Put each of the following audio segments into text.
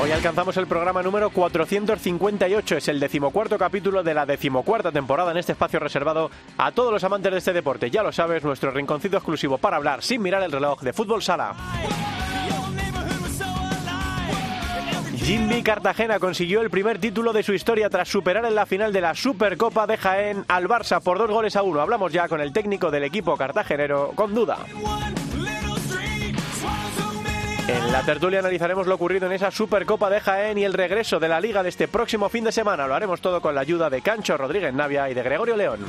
Hoy alcanzamos el programa número 458, es el decimocuarto capítulo de la decimocuarta temporada en este espacio reservado a todos los amantes de este deporte. Ya lo sabes, nuestro rinconcito exclusivo para hablar sin mirar el reloj de fútbol sala. Jimmy Cartagena consiguió el primer título de su historia tras superar en la final de la Supercopa de Jaén al Barça por dos goles a uno. Hablamos ya con el técnico del equipo cartagenero, con duda. En la tertulia analizaremos lo ocurrido en esa Supercopa de Jaén y el regreso de la liga de este próximo fin de semana. Lo haremos todo con la ayuda de Cancho Rodríguez Navia y de Gregorio León.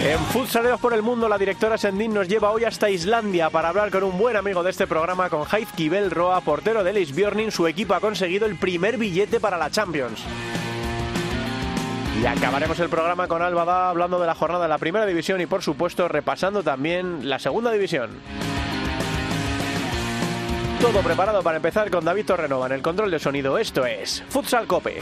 En Futsaleros por el Mundo, la directora Sendín nos lleva hoy hasta Islandia para hablar con un buen amigo de este programa, con Haid Kibel Roa, portero de Lisbjörnin. Su equipo ha conseguido el primer billete para la Champions. Y acabaremos el programa con Albada hablando de la jornada de la primera división y, por supuesto, repasando también la segunda división. Todo preparado para empezar con David Torrenova en el control de sonido. Esto es Futsal Cope.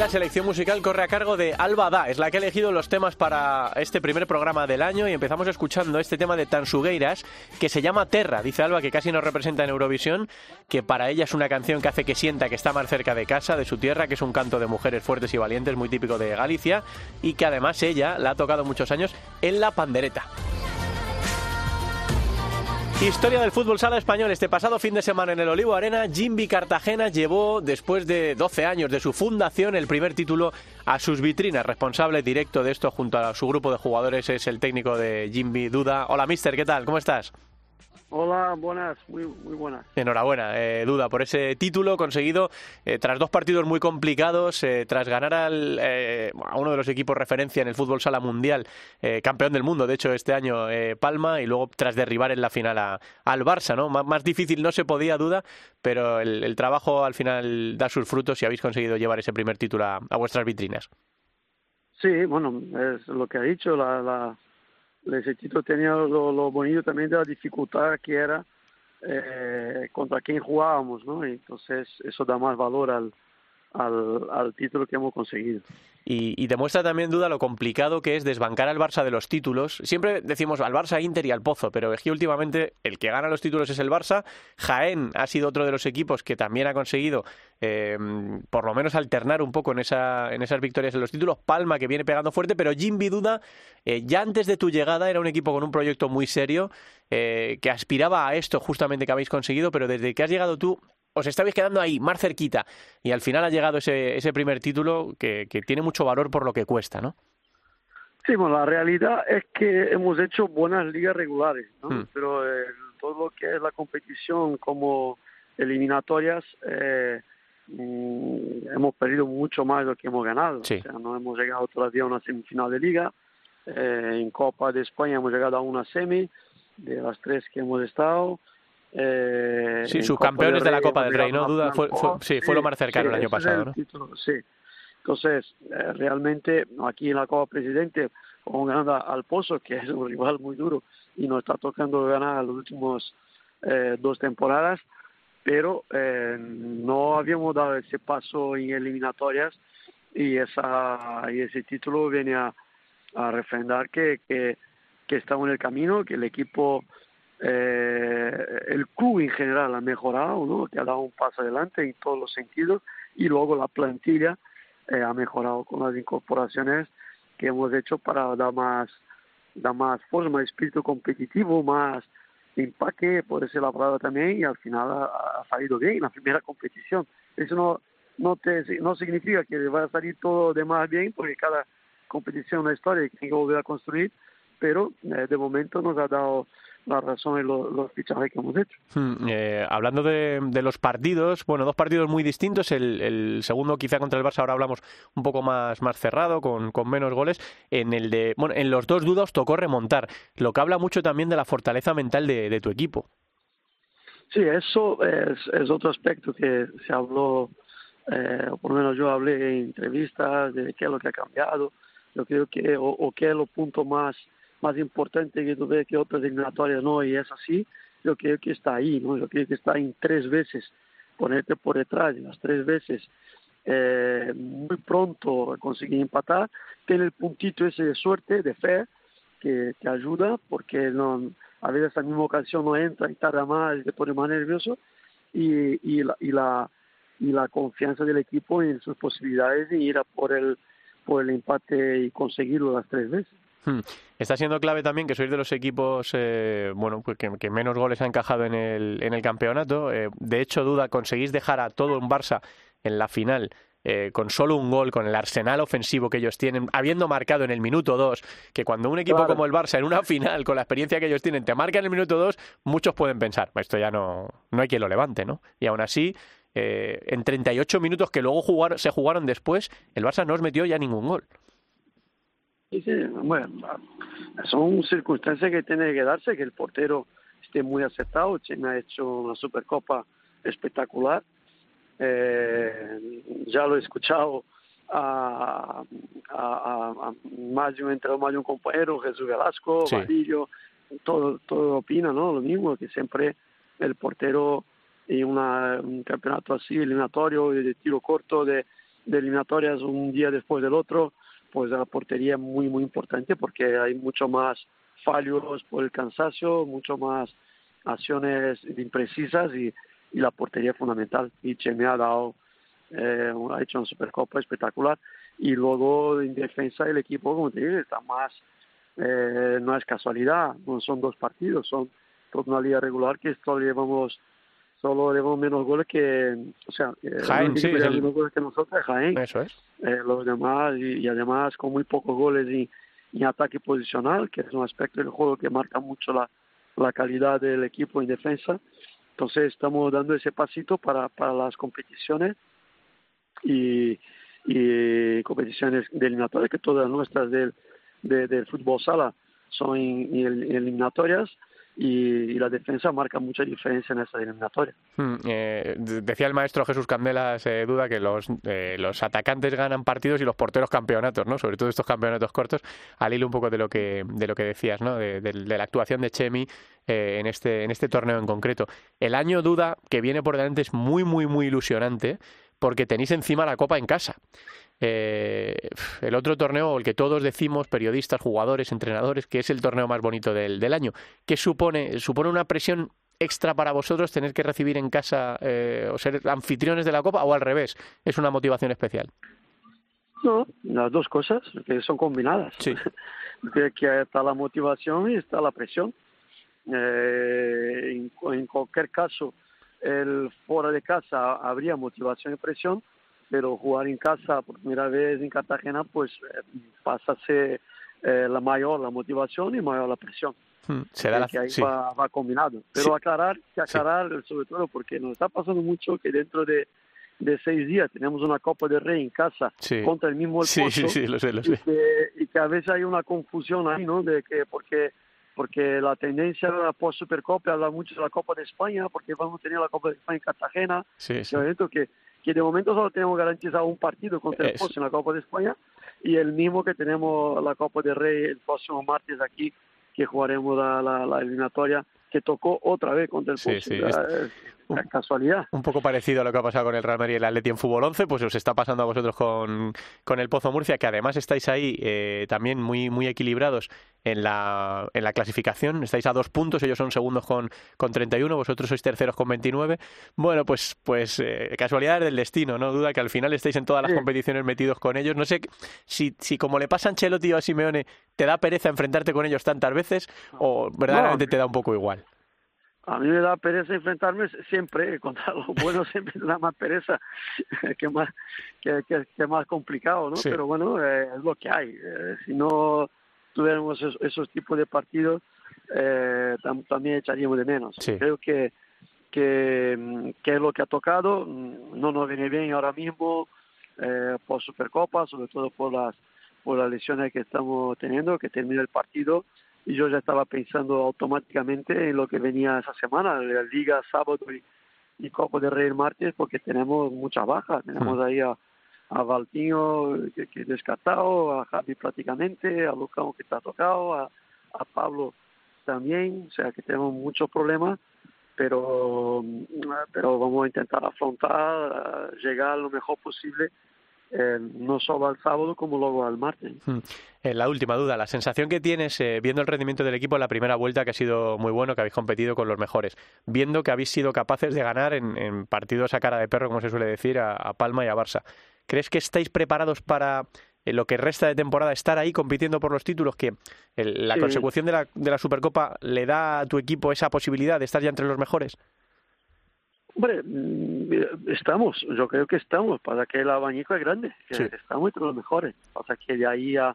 La selección musical corre a cargo de Alba Da, es la que ha elegido los temas para este primer programa del año y empezamos escuchando este tema de Tansugueiras que se llama Terra. Dice Alba que casi nos representa en Eurovisión, que para ella es una canción que hace que sienta que está más cerca de casa, de su tierra, que es un canto de mujeres fuertes y valientes muy típico de Galicia y que además ella la ha tocado muchos años en la pandereta. Historia del fútbol sala español. Este pasado fin de semana en el Olivo Arena, Jimby Cartagena llevó, después de 12 años de su fundación, el primer título a sus vitrinas. Responsable directo de esto junto a su grupo de jugadores es el técnico de Jimby Duda. Hola, mister, ¿qué tal? ¿Cómo estás? Hola, buenas, muy, muy buenas. Enhorabuena, eh, Duda, por ese título conseguido eh, tras dos partidos muy complicados, eh, tras ganar al, eh, a uno de los equipos referencia en el fútbol sala mundial, eh, campeón del mundo, de hecho, este año eh, Palma, y luego tras derribar en la final a- al Barça, ¿no? Más, más difícil no se podía, Duda, pero el, el trabajo al final da sus frutos y habéis conseguido llevar ese primer título a, a vuestras vitrinas. Sí, bueno, es lo que ha dicho, la, la, ese título tenía lo bonito también de la dificultad que era eh, contra quién jugábamos, ¿no? Y entonces eso da más valor al, al, título que hemos conseguido. Y, y demuestra también, duda, lo complicado que es desbancar al Barça de los títulos. Siempre decimos al Barça, Inter y al Pozo, pero es últimamente el que gana los títulos es el Barça. Jaén ha sido otro de los equipos que también ha conseguido, eh, por lo menos, alternar un poco en, esa, en esas victorias en los títulos. Palma, que viene pegando fuerte, pero Jimby Duda, eh, ya antes de tu llegada, era un equipo con un proyecto muy serio, eh, que aspiraba a esto justamente que habéis conseguido, pero desde que has llegado tú, os estabais quedando ahí, más cerquita, y al final ha llegado ese, ese primer título que, que tiene mucho valor por lo que cuesta, ¿no? Sí, bueno, la realidad es que hemos hecho buenas ligas regulares, ¿no? Hmm. Pero eh, todo lo que es la competición como eliminatorias, eh, mm, hemos perdido mucho más de lo que hemos ganado. Sí. O sea, no hemos llegado todavía a una semifinal de liga. Eh, en Copa de España hemos llegado a una semi de las tres que hemos estado. Eh, Sí, subcampeones de la Copa del Rey, ¿no? Duda, fue- fue- sí, fue lo más cercano el año pasado, ¿no? título, sí. Entonces, eh, realmente aquí en la Copa Presidente, como ganando al Pozo, que es un rival muy duro y nos está tocando ganar las últimas eh, dos temporadas, pero eh, no habíamos dado ese paso en eliminatorias y esa y ese título viene a, a refrendar que, que, que estamos en el camino, que el equipo, eh, el club en general ha mejorado, ¿no? que ha dado un paso adelante en todos los sentidos y luego la plantilla eh, ha mejorado con las incorporaciones que hemos hecho para dar más, dar más forma, espíritu competitivo, más empaque, puede ser la palabra también, y al final ha, ha salido bien en la primera competición. Eso no, no, te, no significa que va a salir todo de más bien, porque cada competición es una historia que tiene que volver a construir, pero eh, de momento nos ha dado la razón en lo- los fichajes que hemos hecho. Hmm, eh, hablando de, de los partidos, bueno, dos partidos muy distintos. El, el segundo, quizá contra el Barça, ahora hablamos un poco más, más cerrado, con, con menos goles. En el de, bueno, en los dos dudas tocó remontar, lo que habla mucho también de la fortaleza mental de, de tu equipo. Sí, eso es, es otro aspecto que se habló, eh, o por lo menos yo hablé en entrevistas de qué es lo que ha cambiado. Yo creo que, o, o qué es lo punto más, más importante que tú ves que otras eliminatorias no, y es así. Yo creo que está ahí, ¿no? Yo creo que está en tres veces ponerte por detrás, y las tres veces eh, muy pronto conseguir empatar, tiene el puntito ese de suerte, de fe, que te ayuda, porque no, a veces esa misma ocasión no entra y tarda más y te pone más nervioso, y, y, la, y, la, y la confianza del equipo en sus posibilidades de ir a por el, por el empate y conseguirlo las tres veces. Hmm. Está siendo clave también que sois de los equipos eh, bueno, pues que, que menos goles ha encajado en el, en el campeonato. Eh, de hecho, duda, conseguís dejar a todo un Barça en la final eh, con solo un gol, con el arsenal ofensivo que ellos tienen, habiendo marcado en el minuto 2, que cuando un equipo Claro. como el Barça en una final, con la experiencia que ellos tienen, te marca en el minuto 2, muchos pueden pensar, esto ya no, no hay quien lo levante, ¿no? Y aún así, eh, en 38 minutos que luego se jugaron después, el Barça no os metió ya ningún gol. Sí, bueno, son circunstancias que tienen que darse, que el portero esté muy acertado. Chemi ha hecho una Supercopa espectacular. Eh, ya lo he escuchado a, a, a- a más de un entrenador, más de un compañero, Jesús Velasco, Sí. Vadillo, todo, todo opina, ¿no? Lo mismo, que siempre el portero en una, un campeonato así, eliminatorio, de tiro corto, de, de eliminatorias un día después del otro, pues la portería muy, muy importante porque hay mucho más fallos por el cansancio, mucho más acciones imprecisas y, y la portería es fundamental. Y Chemi ha dado, eh, ha hecho una Supercopa espectacular. Y luego en defensa el equipo, como te digo, está más, eh, no es casualidad, no son dos partidos, son toda una liga regular que solo llevamos solo llevamos menos goles que, o sea, que Jaén, sí, es el- menos goles que nosotros Jaén Eso es. eh, los demás y, y además con muy pocos goles y, y ataque posicional, que es un aspecto del juego que marca mucho la, la calidad del equipo en defensa. Entonces estamos dando ese pasito para, para las competiciones y, y competiciones de eliminatorias, que todas nuestras del, de- del fútbol sala son en- en eliminatorias y, y la defensa marca mucha diferencia en esas eliminatorias. Hmm, eh, de- decía el maestro Jesús Candelas eh, Duda que los, eh, los atacantes ganan partidos y los porteros campeonatos, ¿no? Sobre todo estos campeonatos cortos, al hilo un poco de lo que, de lo que decías, ¿no? De, de- de la actuación de Chemi eh, en, este, en este torneo en concreto. El año Duda que viene por delante es muy, muy, muy ilusionante porque tenéis encima la Copa en casa. Eh, el otro torneo, el que todos decimos, periodistas, jugadores, entrenadores, que es el torneo más bonito del, del año, que supone, supone una presión extra para vosotros tener que recibir en casa eh, o ser anfitriones de la Copa o al revés, es una motivación especial. No, las dos cosas que son combinadas. Sí. que, que está la motivación y está la presión. Eh, en, en cualquier caso, el fuera de casa habría motivación y presión, pero jugar en casa por primera vez en Cartagena, pues eh, pasa a ser eh, la mayor la motivación y mayor la presión. Hmm, Se da la- que ahí sí. va, va combinado. Pero Sí. aclarar, que aclarar sobre todo porque nos está pasando mucho que dentro de, de seis días tenemos una Copa de Rey en casa Sí. contra el mismo El Sí, Pozo, sí, sí, lo sé, lo y sé. que, y que a veces hay una confusión ahí, ¿no? De que porque porque la tendencia post Supercopa habla mucho de la Copa de España, porque vamos a tener la Copa de España en Cartagena, Sí, sí. que, que de momento solo tenemos garantizado un partido contra el Pozo en la Copa de España y el mismo que tenemos la Copa de Rey el próximo martes aquí, que jugaremos la, la, la eliminatoria que tocó otra vez contra el Sí, Pozo. sí, es una casualidad. Un poco parecido a lo que ha pasado con el Real Madrid y el Atleti en Fútbol 11, pues os está pasando a vosotros con, con el Pozo Murcia, que además estáis ahí eh, también muy, muy equilibrados en la, en la clasificación. Estáis a dos puntos, ellos son segundos con, con 31, vosotros sois terceros con 29. Bueno, pues, pues eh, casualidades del destino, no duda que al final estáis en todas las Sí. competiciones metidos con ellos. No sé si, si como le pasa a Ancelotti o a Simeone, te da pereza enfrentarte con ellos tantas veces o verdaderamente te da un poco igual. A mí me da pereza enfrentarme siempre, contra lo bueno siempre me da más pereza que más, que, que, que más complicado, ¿no? Sí. Pero bueno, eh, es lo que hay. Eh, si no tuviéramos esos, esos tipos de partidos, eh, tam- también echaríamos de menos. Sí. Creo que, que, mm, que es lo que ha tocado, mm, no nos viene bien ahora mismo eh, por Supercopa, sobre todo por las, por las lesiones que estamos teniendo, que termina el partido y yo ya estaba pensando automáticamente en lo que venía esa semana, la Liga sábado y, y Copa de Rey el martes, porque tenemos muchas bajas. Tenemos ahí a, a Valtinho que, que descartado, a Javi prácticamente, a Lucão que está tocado, a, a Pablo también, o sea que tenemos muchos problemas, pero, pero vamos a intentar afrontar, llegar lo mejor posible, eh, no solo al sábado como luego al martes. Mm. Eh, la última duda, la sensación que tienes eh, viendo el rendimiento del equipo en la primera vuelta, que ha sido muy bueno, que habéis competido con los mejores, viendo que habéis sido capaces de ganar en, en partidos a cara de perro, como se suele decir, a, a Palma y a Barça. ¿Crees que estáis preparados para en lo que resta de temporada estar ahí compitiendo por los títulos? Que el- la Sí. consecución de la, de la Supercopa le da a tu equipo esa posibilidad de estar ya entre los mejores. Hombre, mm, estamos, yo creo que estamos, para que el abanico es grande, que Sí. estamos entre los mejores. Pasa que de ahí a,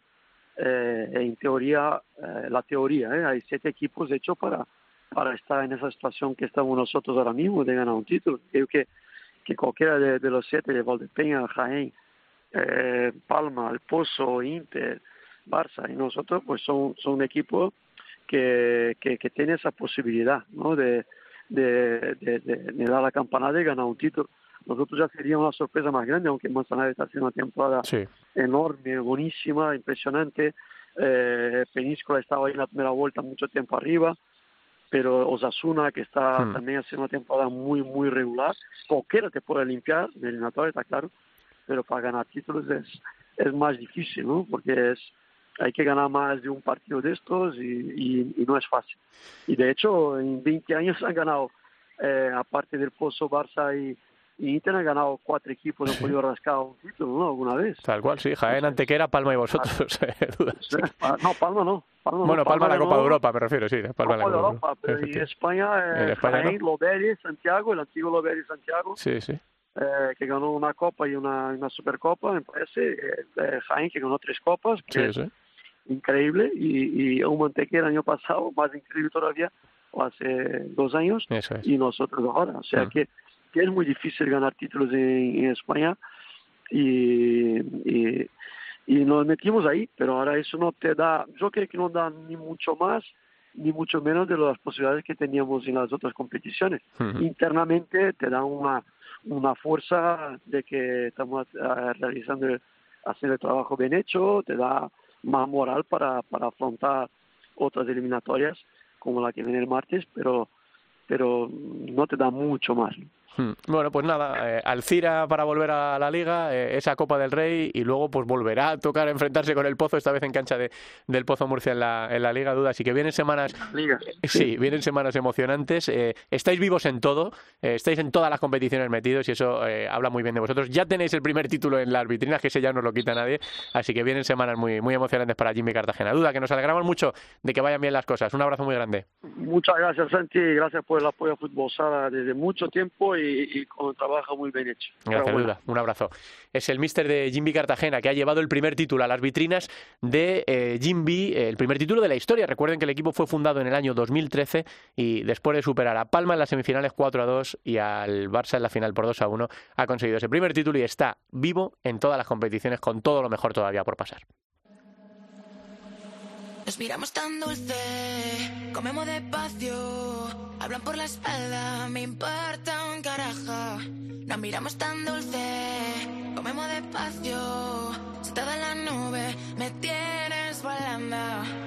eh, en teoría, eh, la teoría, ¿eh? hay siete equipos hechos para, para estar en esa situación que estamos nosotros ahora mismo, de ganar un título. Creo que, que cualquiera de, de los siete, de Valdepeña, Jaén, eh, Palma, El Pozo, Inter, Barça y nosotros, pues son, son equipos que, que, que tienen esa posibilidad, ¿no? De, de, de, de, dar la campanada y ganar un título. Nosotros ya sería una sorpresa más grande, aunque Manzanares está haciendo una temporada Sí. enorme, buenísima, impresionante. Eh, Peníscola estaba ahí en la primera vuelta mucho tiempo arriba, pero Osasuna, que está Hmm. también haciendo una temporada muy, muy regular, cualquiera te puede limpiar, de eliminatoria está claro, pero para ganar títulos es, es más difícil, ¿no? Porque es hay que ganar más de un partido de estos y, y, y no es fácil. Y de hecho, en 20 años han ganado, eh, aparte del Pozo, Barça y, y Inter, han ganado cuatro equipos, han podido rascar un título, ¿no? Alguna vez. Tal cual, sí. Jaén, Antequera, Palma y vosotros. No, Palma no. Palma no. Bueno, Palma la Copa de Europa, me refiero, sí. Palma la Copa de Europa, pero y. España, eh. Jaén, Loberia, Santiago, el antiguo Loberia Santiago, Sí, sí. eh, que ganó una Copa y una, una Supercopa, me parece. eh, eh, Jaén, que ganó tres Copas, que Sí, sí. Increíble. Y, y un Mantequera el año pasado, más increíble todavía, o hace dos años, es. y nosotros ahora. O sea Mm. que, que es muy difícil ganar títulos en, en España y, y, y nos metimos ahí, pero ahora eso no te da, yo creo que no da ni mucho más ni mucho menos de las posibilidades que teníamos en las otras competiciones. Internamente te da una, una fuerza de que estamos eh, realizando, haciendo el trabajo bien hecho, te da más moral para, para afrontar otras eliminatorias como la que viene el martes, pero pero no te da mucho más. Hmm. Bueno, pues nada, eh, Alcira para volver a la Liga, eh, esa Copa del Rey y luego pues volverá a tocar enfrentarse con el Pozo, esta vez en cancha de, del Pozo Murcia en la, en la Liga Duda. Así que vienen semanas, Liga. sí, vienen semanas emocionantes. eh, estáis vivos en todo, eh, estáis en todas las competiciones metidos y eso eh, habla muy bien de vosotros. Ya tenéis el primer título en las vitrinas, que ese ya no lo quita nadie. Así que vienen semanas muy, muy emocionantes para Jimmy Cartagena. Duda, que nos alegramos mucho de que vayan bien las cosas. Un abrazo muy grande. Muchas gracias, Santi, y gracias por el apoyo a Fútbol Sala desde mucho tiempo y, y con un trabajo muy bien hecho. Gracias. Un abrazo. Es el mister de Jimby Cartagena que ha llevado el primer título a las vitrinas de eh, Jimby, el primer título de la historia. Recuerden que el equipo fue fundado en el año 2013 y después de superar a Palma en las semifinales 4 a 2 y al Barça en la final por 2 a 1, ha conseguido ese primer título y está vivo en todas las competiciones con todo lo mejor todavía por pasar. Nos miramos tan dulce, comemos despacio, hablan por la espalda, me importa un carajo. Nos miramos tan dulce, comemos despacio, sentada en la nube, me tienes volando.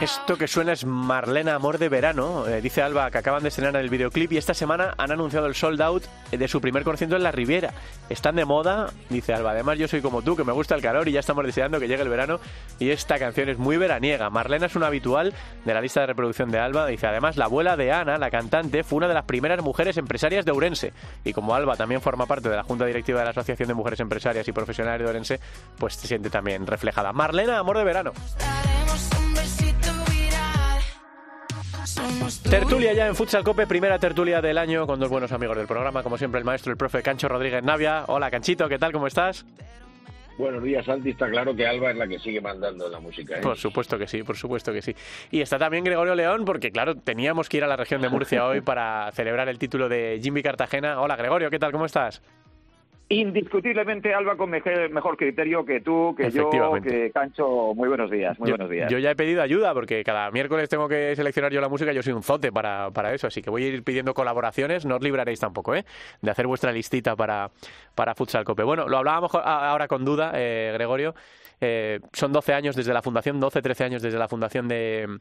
Esto que suena es Marlena Amor de Verano. Eh, dice Alba que acaban de estrenar el videoclip y esta semana han anunciado el sold out de su primer concierto en la Riviera. Están de moda, dice Alba. Además, yo soy como tú, que me gusta el calor y ya estamos deseando que llegue el verano. Y esta canción es muy veraniega. Marlena es una habitual de la lista de reproducción de Alba. Dice además, la abuela de Ana, la cantante, fue una de las primeras mujeres empresarias de Ourense. Y como Alba también forma parte de la junta directiva de la Asociación de Mujeres Empresarias y Profesionales de Ourense, pues se siente también reflejada. Marlena Amor de Verano. Tertulia ya en Futsal Cope, primera tertulia del año con dos buenos amigos del programa, como siempre el maestro, el profe Cancho Rodríguez Navia. Hola Canchito, ¿qué tal? ¿Cómo estás? Buenos días, Santi. Está claro que Alba es la que sigue mandando la música. ¿eh? Por supuesto que sí, por supuesto que sí. Y está también Gregorio León, porque claro, teníamos que ir a la región de Murcia hoy para celebrar el título de Jimmy Cartagena. Hola Gregorio, ¿qué tal? ¿Cómo estás? Indiscutiblemente Alba con mejor, mejor criterio que tú, que yo, que Cancho. Muy buenos días, muy yo, buenos días. yo ya he pedido ayuda porque cada miércoles tengo que seleccionar yo la música. Yo soy un zote para, para eso, así que voy a ir pidiendo colaboraciones. No os libraréis tampoco, ¿eh? De hacer vuestra listita para, para Futsal Cope. Bueno, lo hablábamos ahora con duda, eh, Gregorio. Eh, son 12 años desde la fundación, 12, 13 años desde la fundación de,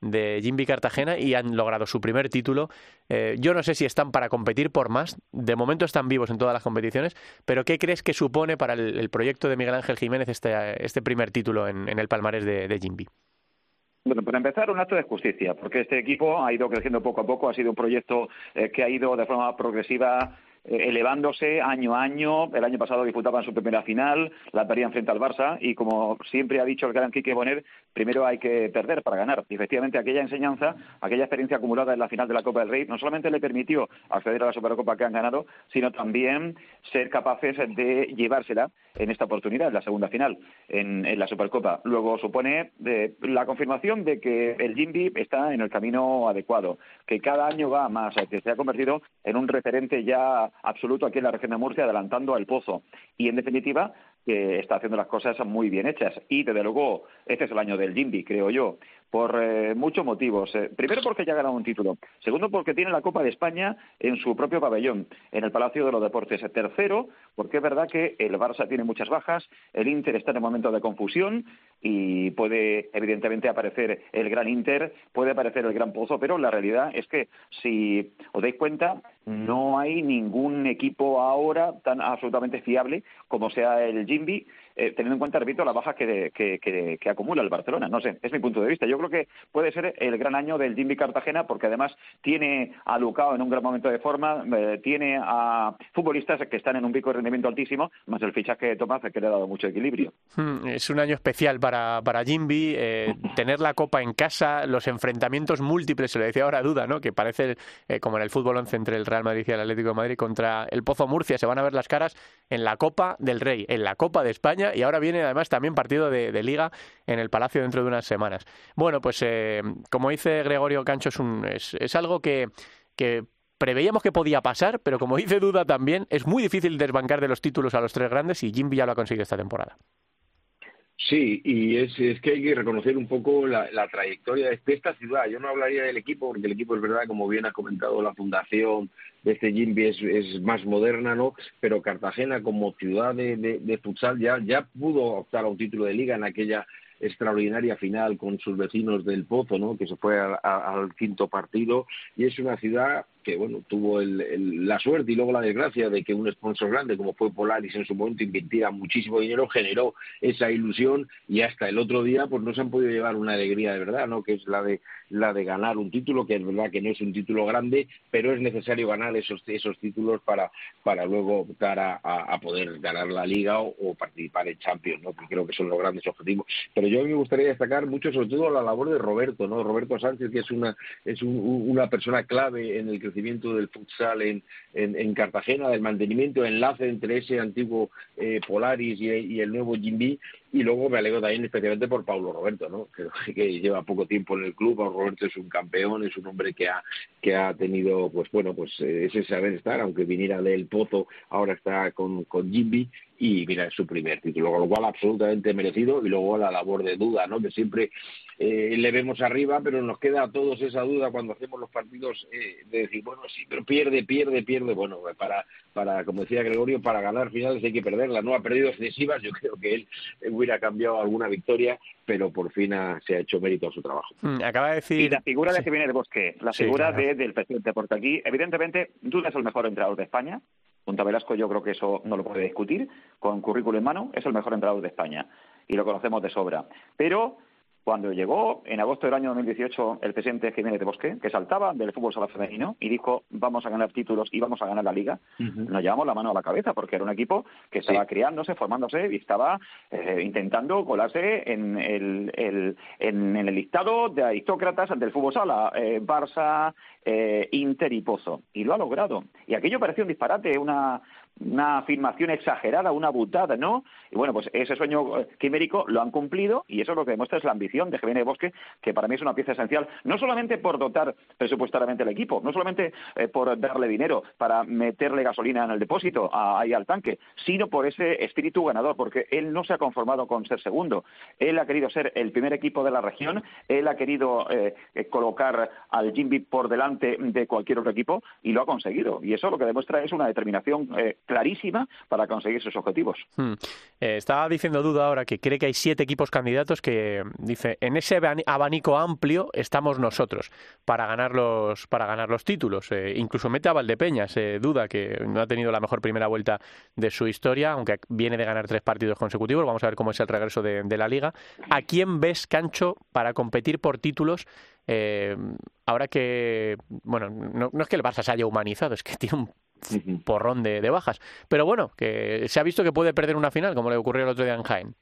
de Jimby Cartagena y han logrado su primer título. Eh, yo no sé si están para competir por más. De momento están vivos en todas las competiciones, pero ¿qué crees que supone para el, proyecto de Miguel Ángel Jiménez este, este primer título en, el palmarés de, de Jimby? Bueno, para empezar, un acto de justicia, porque este equipo ha ido creciendo poco a poco, ha sido un proyecto eh, que ha ido de forma progresiva elevándose año a año. El año pasado disputaban su primera final, la perdían frente al Barça, y como siempre ha dicho el gran Quique Bonet, primero hay que perder para ganar. Y efectivamente, aquella enseñanza, aquella experiencia acumulada en la final de la Copa del Rey, no solamente le permitió acceder a la Supercopa que han ganado, sino también ser capaces de llevársela en esta oportunidad, en la segunda final, en, la Supercopa. Luego supone eh, la confirmación de que el Jimby está en el camino adecuado, que cada año va más, que se ha convertido en un referente ya absoluto aquí en la región de Murcia, adelantando al Pozo. Y en definitiva, está haciendo las cosas muy bien hechas. Y desde luego, este es el año del Jimby, creo yo, por eh, muchos motivos. Eh, primero porque ya ha ganado un título. Segundo porque tiene la Copa de España en su propio pabellón, en el Palacio de los Deportes. Tercero porque es verdad que el Barça tiene muchas bajas, el Inter está en un momento de confusión y puede evidentemente aparecer el gran Inter, puede aparecer el gran Pozo, pero la realidad es que si os dais cuenta, no hay ningún equipo ahora tan absolutamente fiable como sea el Jimby, eh, teniendo en cuenta, repito, la baja que, que, que, que acumula el Barcelona. No sé, es mi punto de vista. Yo creo que puede ser el gran año del Jimby Cartagena porque además tiene a Lucao en un gran momento de forma, eh, tiene a futbolistas que están en un pico de rendimiento altísimo, más el fichaje de Tomás que le ha dado mucho equilibrio. Hmm, Es un año especial para, para Jimby, eh, tener la copa en casa, los enfrentamientos múltiples, se lo decía ahora Duda, ¿no? que parece eh, como en el fútbol 11 entre el Real Madrid y el Atlético de Madrid contra el Pozo Murcia, se van a ver las caras en la Copa del Rey, en la Copa de España y ahora viene además también partido de, Liga en el Palacio dentro de unas semanas. Bueno, pues eh, como dice Gregorio Cancho, es, un, es, algo que, que preveíamos que podía pasar, pero como dice Duda también, es muy difícil desbancar de los títulos a los tres grandes y Jimby ya lo ha conseguido esta temporada. Sí, y es, es que hay que reconocer un poco la, la trayectoria de esta ciudad. Yo no hablaría del equipo, porque el equipo es verdad, como bien ha comentado la fundación de este Jimby, es, es más moderna, ¿no? Pero Cartagena como ciudad de, de, de futsal ya, ya pudo optar a un título de liga en aquella extraordinaria final con sus vecinos del Pozo, ¿no? que se fue al quinto partido, y es una ciudad que bueno tuvo el- la suerte y luego la desgracia de que un sponsor grande como fue Polaris en su momento invirtiera muchísimo dinero, generó esa ilusión y hasta el otro día pues no se han podido llevar una alegría de verdad, ¿no? que es la de la de ganar un título, que es verdad que no es un título grande, pero es necesario ganar esos, esos títulos para, para luego optar a, a- poder ganar la liga o, participar en Champions, ¿no? que creo que son los grandes objetivos. Pero yo a mí me gustaría destacar mucho sobre todo la labor de Roberto, ¿no? Roberto Sánchez, que es una, es un- un- una persona clave en el del futsal en, en, en Cartagena, del mantenimiento, enlace entre ese antiguo eh, Polaris y, y el nuevo Jimby, y luego me alegro también especialmente por Paulo Roberto, ¿no? que, lleva poco tiempo en el club. Paulo Roberto es un campeón, es un hombre que ha, que ha tenido, pues bueno, pues eh, ese saber estar, aunque viniera del Pozo, ahora está con, con Jimby y mira, es su primer título, con lo cual absolutamente merecido. Y luego la labor de duda, ¿no? Que siempre eh, le vemos arriba, pero nos queda a todos esa duda cuando hacemos los partidos eh, de decir, bueno, sí, pero pierde, pierde, pierde. Bueno, para, para como decía Gregorio, para ganar finales hay que perderla. No ha perdido excesivas, yo creo que él, eh, hubiera cambiado alguna victoria, pero por fin ha- se ha hecho mérito a su trabajo. Mm, Acaba de decir... Y la figura de Sí. Jiménez Bosque, la Sí, figura claro. de- del presidente, porque aquí, evidentemente, Duda es el mejor entrenador de España. Junto a Velasco, yo creo que eso no lo puede discutir. Con currículo en mano, es el mejor entrenador de España. Y lo conocemos de sobra. Pero cuando llegó en agosto del año 2018 el presidente Jiménez de Bosque, que saltaba del fútbol sala femenino y dijo vamos a ganar títulos y vamos a ganar la liga, nos llevamos la mano a la cabeza porque era un equipo que estaba criándose, formándose y estaba eh, intentando colarse en el, el- en, en el listado de aristócratas del fútbol sala, eh, Barça, eh, Inter y Pozo. Y lo ha logrado. Y aquello parecía un disparate, una, una afirmación exagerada, una butada, ¿no? Y bueno, pues ese sueño eh, quimérico lo han cumplido y eso lo que demuestra es la ambición de Jiménez Bosque, que para mí es una pieza esencial, no solamente por dotar presupuestariamente al equipo, no solamente eh, por darle dinero para meterle gasolina en el depósito ahí al tanque, sino por ese espíritu ganador, porque él no se ha conformado con ser segundo, él ha querido ser el primer equipo de la región, él ha querido eh, eh, colocar al Jimby por delante de cualquier otro equipo y lo ha conseguido. Y eso lo que demuestra es una determinación eh, clarísima para conseguir sus objetivos. Hmm. Eh, estaba diciendo Duda ahora que cree que hay siete equipos candidatos que dice en ese abani- abanico amplio estamos nosotros para ganar los para ganar los títulos. Eh, incluso mete a Valdepeñas, eh, Duda que no ha tenido la mejor primera vuelta de su historia, aunque viene de ganar tres partidos consecutivos. Vamos a ver cómo es el regreso de, la liga. ¿A quién ves Cancho para competir por títulos? ahora que bueno no, no es que el Barça se haya humanizado, es que tiene un porrón de, de bajas. Pero bueno, que se ha visto que puede perder una final, como le ocurrió el otro día en Jaén.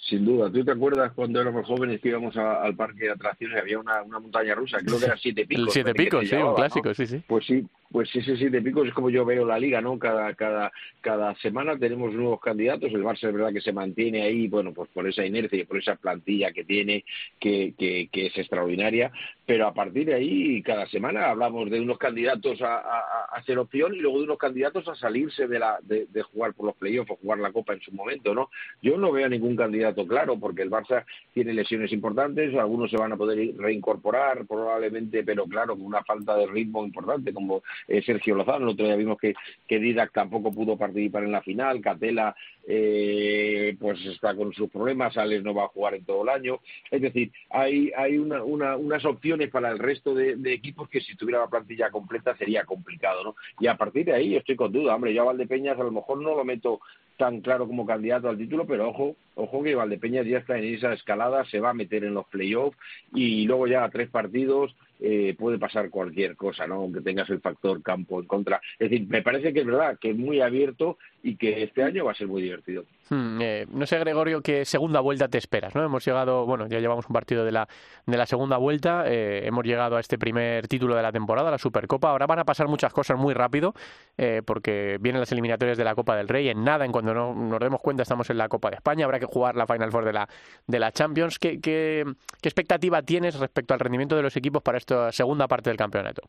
Sin duda. ¿Tú te acuerdas cuando éramos jóvenes que íbamos a- al parque de atracciones y había una, una montaña rusa? Creo que era Siete Picos. siete picos, sí, un clásico, sí, sí. Pues sí, pues ese siete picos es como yo veo la liga, ¿no? Cada, cada, cada semana tenemos nuevos candidatos. El Barça es verdad que se mantiene ahí, bueno, pues por esa inercia y por esa plantilla que tiene, que, que, que es extraordinaria. Pero a partir de ahí, cada semana hablamos de unos candidatos a, a, a ser opción y luego de unos candidatos a salirse de, la, de, de jugar por los playoffs o jugar la Copa en su momento, ¿no? Yo no veo a ningún candidato claro porque el Barça tiene lesiones importantes, algunos se van a poder reincorporar probablemente, pero claro, con una falta de ritmo importante, como eh, Sergio Lozano. El otro día vimos que, que Didac tampoco pudo participar en la final, Catela eh, pues está con sus problemas, Alex no va a jugar en todo el año. Es decir, hay, hay una, una- unas opciones para el resto de, equipos que si tuviera la plantilla completa sería complicado, ¿no? Y a partir de ahí estoy con duda, hombre, yo a Valdepeñas a lo mejor no lo meto tan claro como candidato al título, pero ojo, ojo que Valdepeñas ya está en esa escalada, se va a meter en los playoffs y luego ya a tres partidos eh, puede pasar cualquier cosa, ¿no? Aunque tengas el factor campo en contra. Es decir, me parece que es verdad que es muy abierto y que este año va a ser muy divertido. Hmm, eh, no sé, Gregorio, qué segunda vuelta te esperas, ¿no? Hemos llegado, bueno, ya llevamos un partido de la, de la segunda vuelta, eh, hemos llegado a este primer título de la temporada, la Supercopa. Ahora van a pasar muchas cosas muy rápido, eh, porque vienen las eliminatorias de la Copa del Rey. En nada, en cuando no, nos demos cuenta, estamos en la Copa de España. Habrá que jugar la Final Four de la, de la Champions. ¿Qué, qué, qué expectativa tienes respecto al rendimiento de los equipos para esta segunda parte del campeonato?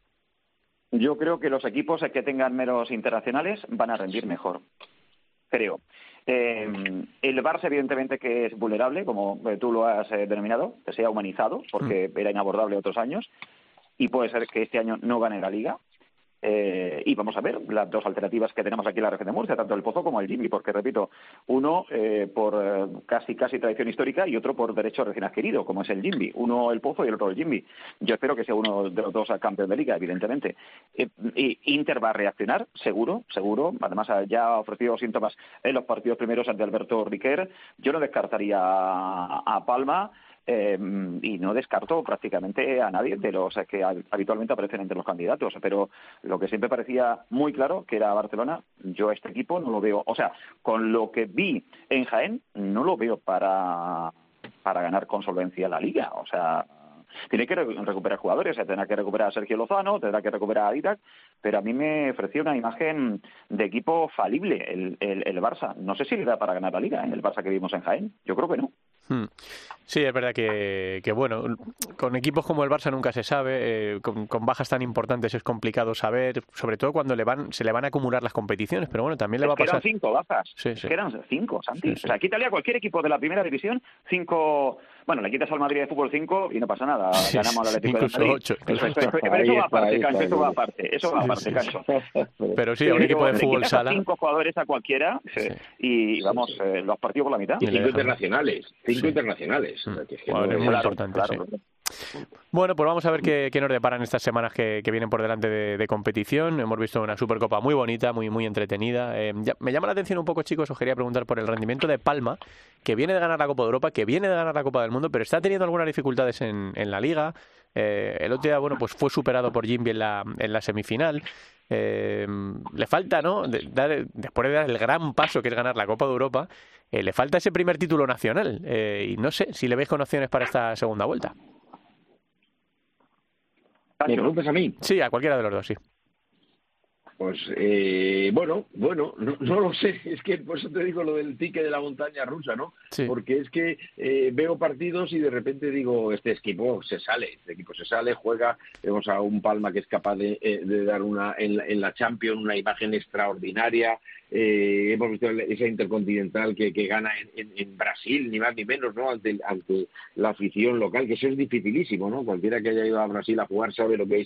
Yo creo que los equipos que tengan meros internacionales van a rendir mejor. Creo. Eh, el Barça, evidentemente, que es vulnerable, como eh, tú lo has eh, denominado, que se ha humanizado, porque era inabordable otros años, y puede ser que este año no gane la liga. Eh, y vamos a ver las dos alternativas que tenemos aquí en la región de Murcia, tanto el Pozo como el Jimmy, porque repito, uno eh, por eh, casi casi tradición histórica y otro por derecho recién adquirido, como es el Jimmy. Uno el Pozo y el otro el Jimmy. Yo espero que sea uno de los dos campeón de liga, evidentemente. Eh, y Inter va a reaccionar, seguro, seguro. Además, ya ha ofrecido síntomas en los partidos primeros ante Alberto Riquer. Yo no descartaría a, a Palma. Eh, y no descarto prácticamente a nadie de los que habitualmente aparecen entre los candidatos, pero lo que siempre parecía muy claro que era Barcelona, yo a este equipo no lo veo, o sea, con lo que vi en Jaén, no lo veo para, para ganar con solvencia la liga, o sea, tiene que re- recuperar jugadores, tendrá que recuperar a Sergio Lozano, tendrá que recuperar a Didac, pero a mí me ofreció una imagen de equipo falible el, el, el Barça. No sé si le da para ganar la liga, ¿eh? el Barça que vimos en Jaén, yo creo que no. Hmm. Sí, es verdad que, que, bueno, con equipos como el Barça nunca se sabe, eh, con, con bajas tan importantes es complicado saber, sobre todo cuando le van, se le van a acumular las competiciones, pero bueno, también le va a pasar. eran cinco bajas. Sí, eran cinco, Santi. Sí. O sea, quítale a cualquier equipo de la primera división cinco Bueno, le quitas al Madrid de fútbol 5 y no pasa nada. Sí, Ganamos al Atlético de incluso Madrid. ocho, Pero incluso. eso- pero eso va aparte, Cancho, eso va aparte. Eso va aparte, Cancho. Pero sí, a un equipo de fútbol sala. cinco jugadores a cualquiera y vamos, eh, lo has partido por la mitad. Y cinco internacionales, cinco internacionales. O sea, que es que Bueno, no es es- muy Claro, importante, claro. sí. Bueno, pues vamos a ver qué, qué nos deparan estas semanas que, vienen por delante de, competición. Hemos visto una Supercopa muy bonita, muy, muy entretenida. Eh, me llama la atención un poco, chicos, os quería preguntar por el rendimiento de Palma, que viene de ganar la Copa de Europa, que viene de ganar la Copa del Mundo, pero está teniendo algunas dificultades en, la Liga. Eh, el otro día, bueno, pues fue superado por Jimby en la, en la semifinal. Eh, le falta, ¿no? Dar- después de dar el gran paso que es ganar la Copa de Europa, eh, le falta ese primer título nacional. Eh, y no sé si le veis con opciones para esta segunda vuelta. ¿Me preguntas a mí? Sí, a cualquiera de los dos, sí. Pues eh, bueno, bueno, no, no lo sé, es que por eso te digo lo del ticket de la montaña rusa, ¿no? Sí. Porque es que eh, veo partidos y de repente digo, este equipo se sale, este equipo se sale, juega, vemos a un Palma que es capaz de, eh, de dar una en, la- en la Champions una imagen extraordinaria, eh, hemos visto esa intercontinental que, que gana en, en- Brasil, ni más ni menos, ¿no? Ante, la afición local, que eso es dificilísimo, ¿no? Cualquiera que haya ido a Brasil a jugar sabe lo que hay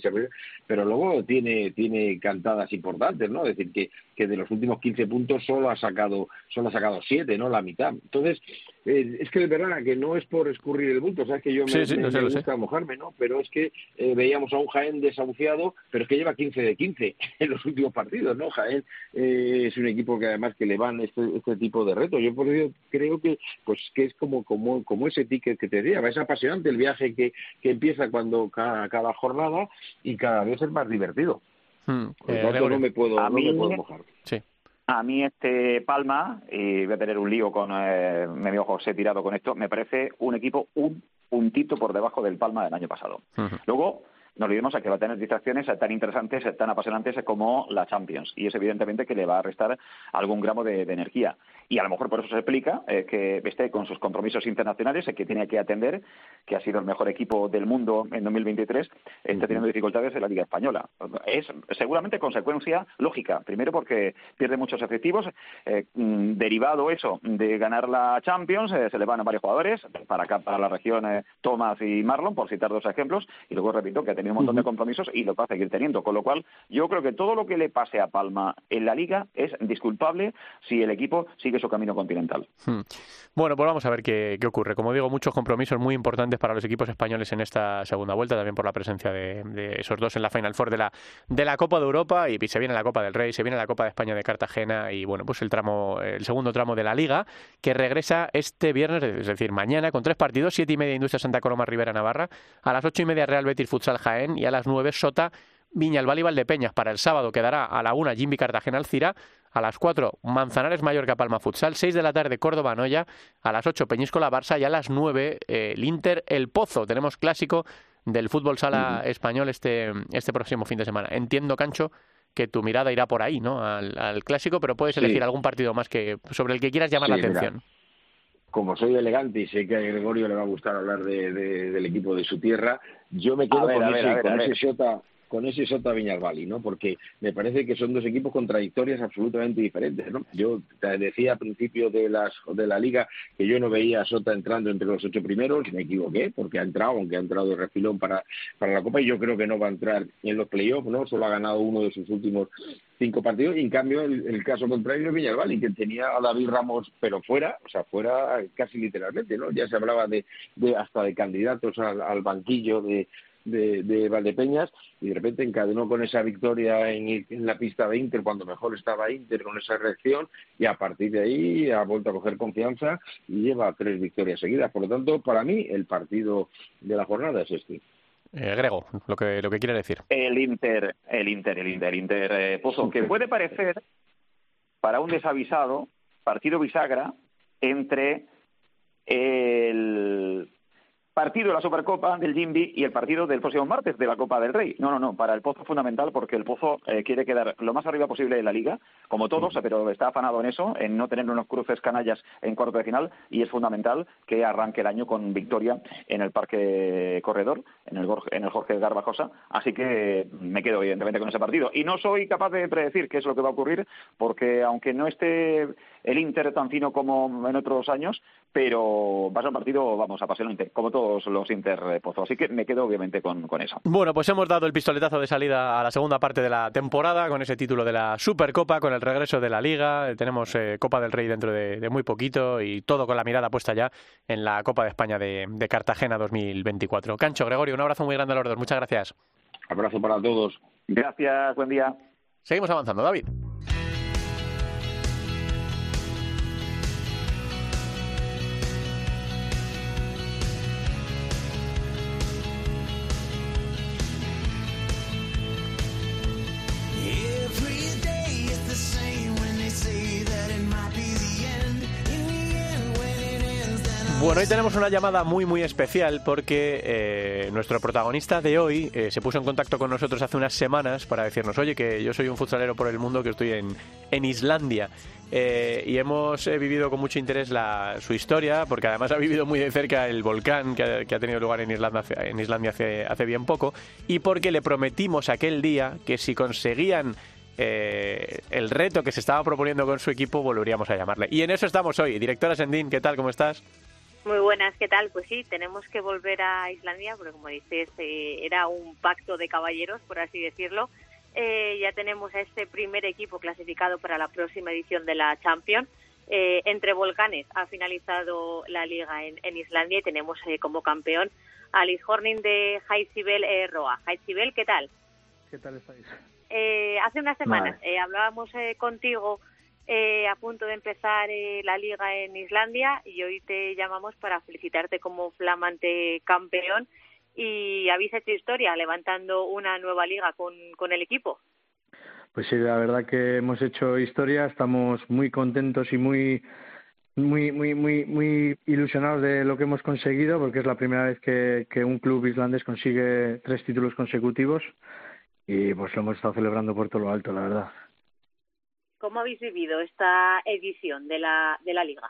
pero luego tiene, tiene cantadas importantes, ¿no? Es decir, que, que de los últimos 15 puntos solo ha sacado, solo ha sacado 7, ¿no? La mitad. Entonces, eh, es que es verdad que no es por escurrir el bulto, sabes que yo me, Sí, sí, me- lo sé, me lo sé. gusta mojarme, ¿no? Pero es que eh, veíamos a un Jaén desahuciado, pero es que lleva 15 de 15 en los últimos partidos, ¿no? Jaén eh, es un equipo que además que le van este, este tipo de retos. Yo por ello creo que pues que es como como como ese ticket que te decía, es apasionante el viaje que, que empieza cuando cada, cada jornada y cada vez es más divertido. Hmm, eh, no me puedo, A no me mí- puedo mojar. Sí. A mí este Palma, y voy a tener un lío con eh, mi amigo José tirado con esto, me parece un equipo un puntito por debajo del Palma del año pasado. Ujú. Luego, no olvidemos a que va a tener distracciones tan interesantes, tan apasionantes como la Champions. Y es evidentemente que le va a restar algún gramo de, de energía. Y a lo mejor por eso se explica eh, que esté con sus compromisos internacionales, eh, que tiene que atender, que ha sido el mejor equipo del mundo en 2023, esté teniendo dificultades en la Liga Española. Es seguramente consecuencia lógica. Primero porque pierde muchos efectivos, eh, mm, derivado eso de ganar la Champions, se le van a varios jugadores, para acá, para la región Thomas y Marlon, por citar dos ejemplos, y luego repito que ha tenido un montón de compromisos y lo va a seguir teniendo, con lo cual yo creo que todo lo que le pase a Palma en la Liga es disculpable si el equipo sigue su camino continental. Hmm. Bueno, pues vamos a ver qué, qué ocurre. Como digo, muchos compromisos muy importantes para los equipos españoles en esta segunda vuelta, también por la presencia de, de esos dos en la Final Four de la, de la Copa de Europa y se viene la Copa del Rey, se viene la Copa de España de Cartagena y bueno, pues el tramo, el segundo tramo de la Liga que regresa este viernes, es decir, mañana con tres partidos, siete y media Industria Santa Coloma Rivera Navarra, a las ocho y media Real Betis Futsal Jaén y a las nueve Sota Viñalbal y Valdepeñas. Para el sábado quedará a la una Jimmy Cartagena Alcira, a las 4 Manzanares Mallorca Palma Futsal, 6 de la tarde Córdoba Noya, a las 8 Peñíscola Barça y a las 9 eh, el Inter El Pozo. Tenemos clásico del fútbol sala español este, este próximo fin de semana. Entiendo, Cancho, que tu mirada irá por ahí, ¿no? Al, al clásico, pero puedes Sí. elegir algún partido más que sobre el que quieras llamar Sí, la mira. Como soy elegante y sé que a Gregorio le va a gustar hablar de, de- del equipo de su tierra, yo me quedo ver, con, ver, ese, ver, con ese con ese Sota Viñalbali, ¿no? Porque me parece que son dos equipos con trayectorias absolutamente diferentes, ¿no? Yo te decía al principio de las de la liga que yo no veía a Sota entrando entre los ocho primeros, me equivoqué, porque ha entrado, aunque ha entrado de refilón para, para la Copa, y yo creo que no va a entrar en los playoffs, ¿no? Solo ha ganado uno de sus últimos cinco partidos, y en cambio el, caso contrario es Viñalbali, que tenía a David Ramos, pero fuera, o sea, fuera casi literalmente, ¿no? Ya se hablaba de, de hasta de candidatos al banquillo de, de, de Valdepeñas y de repente encadenó con esa victoria en, en la pista de Inter cuando mejor estaba Inter con esa reacción y a partir de ahí ha vuelto a coger confianza y lleva tres victorias seguidas. Por lo tanto, para mí el partido de la jornada es este. Eh, Grego, lo que, lo que quiere decir. El Inter, el Inter, el Inter, el Inter, eh, Pozo, que puede parecer para un desavisado partido bisagra entre el partido de la Supercopa del Jimby y el partido del próximo martes de la Copa del Rey. No, no, no, para el Pozo es fundamental porque el Pozo eh, quiere quedar lo más arriba posible de la liga, como todos, pero está afanado en eso, en no tener unos cruces canallas en cuarto de final y es fundamental que arranque el año con victoria en el Parque Corredor, en el, en el Jorge Garbajosa, así que me quedo evidentemente con ese partido. Y no soy capaz de predecir qué es lo que va a ocurrir porque aunque no esté el Inter tan fino como en otros años, pero va a ser un partido, vamos, apasionante, como todos los Inter Pozo. Así que me quedo obviamente con, con eso. Bueno, pues hemos dado el pistoletazo de salida a la segunda parte de la temporada con ese título de la Supercopa, con el regreso de la Liga. Tenemos eh, Copa del Rey dentro de, de muy poquito y todo con la mirada puesta ya en la Copa de España de, de Cartagena 2024. Cancho, Gregorio, un abrazo muy grande a los dos. Muchas gracias. Abrazo para todos. Gracias, buen día. Seguimos avanzando, David. Hoy tenemos una llamada muy muy especial porque eh, nuestro protagonista de hoy eh, se puso en contacto con nosotros hace unas semanas para decirnos, oye, que yo soy un futsalero por el mundo, que estoy en, en Islandia. Eh, y hemos vivido con mucho interés su historia, porque además ha vivido muy de cerca el volcán que ha, que ha tenido lugar en en Islandia hace, hace bien poco, y porque le prometimos aquel día que si conseguían el reto que se estaba proponiendo con su equipo, volveríamos a llamarle. Y en eso estamos hoy. Directora Sendín, ¿qué tal? ¿Cómo estás? Muy buenas, ¿qué tal? Pues sí, tenemos que volver a Islandia, porque como dices, eh, era un pacto de caballeros, por así decirlo. Eh, ya tenemos a este primer equipo clasificado para la próxima edición de la Champions. Eh, entre volcanes ha finalizado la liga en, en Islandia y tenemos eh, como campeón a Liz Horning de Heitsibel eh, Roa. Heitsibel, ¿qué tal? ¿Qué tal estáis? Eh, hace unas semanas eh, hablábamos eh, contigo eh, a punto de empezar eh, la liga en Islandia y hoy te llamamos para felicitarte como flamante campeón y habéis hecho historia levantando una nueva liga con, con el equipo. Pues sí, la verdad que hemos hecho historia, estamos muy contentos y muy muy muy muy muy ilusionados de lo que hemos conseguido porque es la primera vez que, que un club islandés consigue tres títulos consecutivos y pues lo hemos estado celebrando por todo lo alto, la verdad. ¿Cómo habéis vivido esta edición de la, de la liga?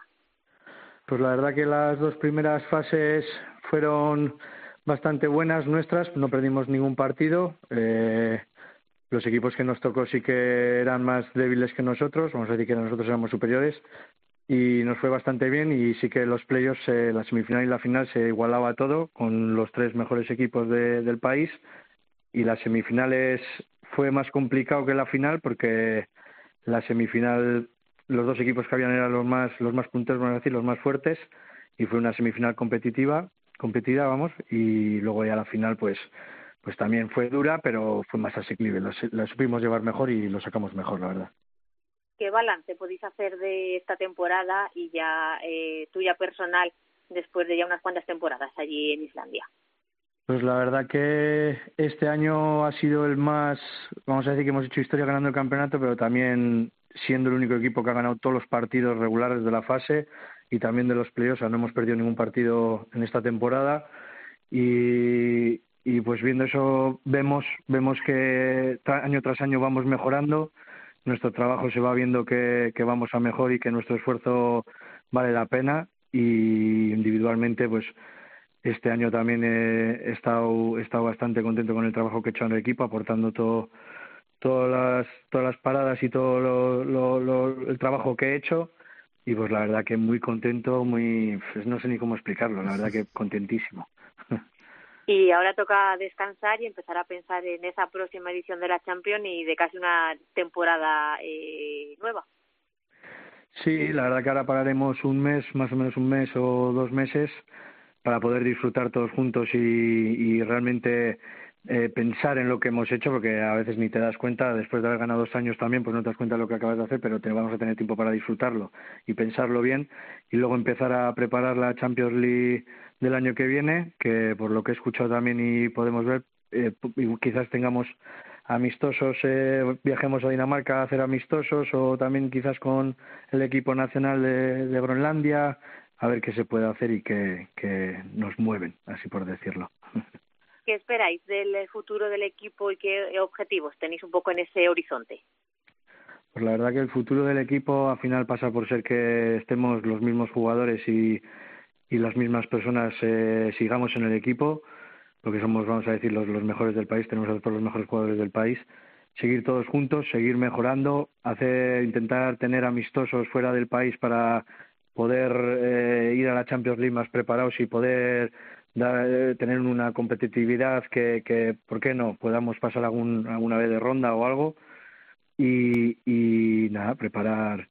Pues la verdad que las dos primeras fases fueron bastante buenas nuestras, no perdimos ningún partido. Eh, los equipos que nos tocó sí que eran más débiles que nosotros, vamos a decir que nosotros éramos superiores y nos fue bastante bien y sí que los playoffs, eh, la semifinal y la final se igualaba todo con los tres mejores equipos de- del país y las semifinales fue más complicado que la final porque la semifinal los dos equipos que habían eran los más los más punteros vamos a decir los más fuertes y fue una semifinal competitiva competida vamos y luego ya la final pues pues también fue dura pero fue más asequible la, supimos llevar mejor y lo sacamos mejor la verdad ¿Qué balance podéis hacer de esta temporada y ya eh, tuya personal después de ya unas cuantas temporadas allí en Islandia? Pues la verdad que este año ha sido el más, vamos a decir que hemos hecho historia ganando el campeonato, pero también siendo el único equipo que ha ganado todos los partidos regulares de la fase y también de los playoffs, o sea, no hemos perdido ningún partido en esta temporada. Y, pues viendo eso vemos vemos que año tras año vamos mejorando, nuestro trabajo se va viendo que, que vamos a mejor y que nuestro esfuerzo vale la pena. Y individualmente pues este año también he estado, he estado bastante contento con el trabajo que he hecho en el equipo, aportando todo, todas, las, todas las paradas y todo lo, lo- lo- el trabajo que he hecho. Y pues la verdad que muy contento, muy pues no sé ni cómo explicarlo, la verdad que contentísimo. Y ahora toca descansar y empezar a pensar en esa próxima edición de la Champions y de casi una temporada eh, nueva. Sí, la verdad que ahora pararemos un mes, más o menos un mes o dos meses, para poder disfrutar todos juntos y, y realmente eh, pensar en lo que hemos hecho, porque a veces ni te das cuenta, después de haber ganado dos años también, pues no te das cuenta de lo que acabas de hacer, pero te vamos a tener tiempo para disfrutarlo y pensarlo bien. Y luego empezar a preparar la Champions League del año que viene, que por lo que he escuchado también y podemos ver, eh, y quizás tengamos amistosos, eh, viajemos a Dinamarca a hacer amistosos o también quizás con el equipo nacional de, de Groenlandia, a ver qué se puede hacer y qué, qué nos mueven, así por decirlo. ¿Qué esperáis del eh, futuro del equipo y qué objetivos tenéis un poco en ese horizonte? Pues la verdad que el futuro del equipo al final pasa por ser que estemos los mismos jugadores y, y las mismas personas eh, sigamos en el equipo, porque somos, vamos a decir, los, los mejores del país, tenemos a todos los mejores jugadores del país, seguir todos juntos, seguir mejorando, hacer, intentar tener amistosos fuera del país para poder eh, ir a la Champions League más preparados y poder dar- eh, tener una competitividad que, que, ¿por qué no?, podamos pasar algún, alguna vez de ronda o algo y, y nada, preparar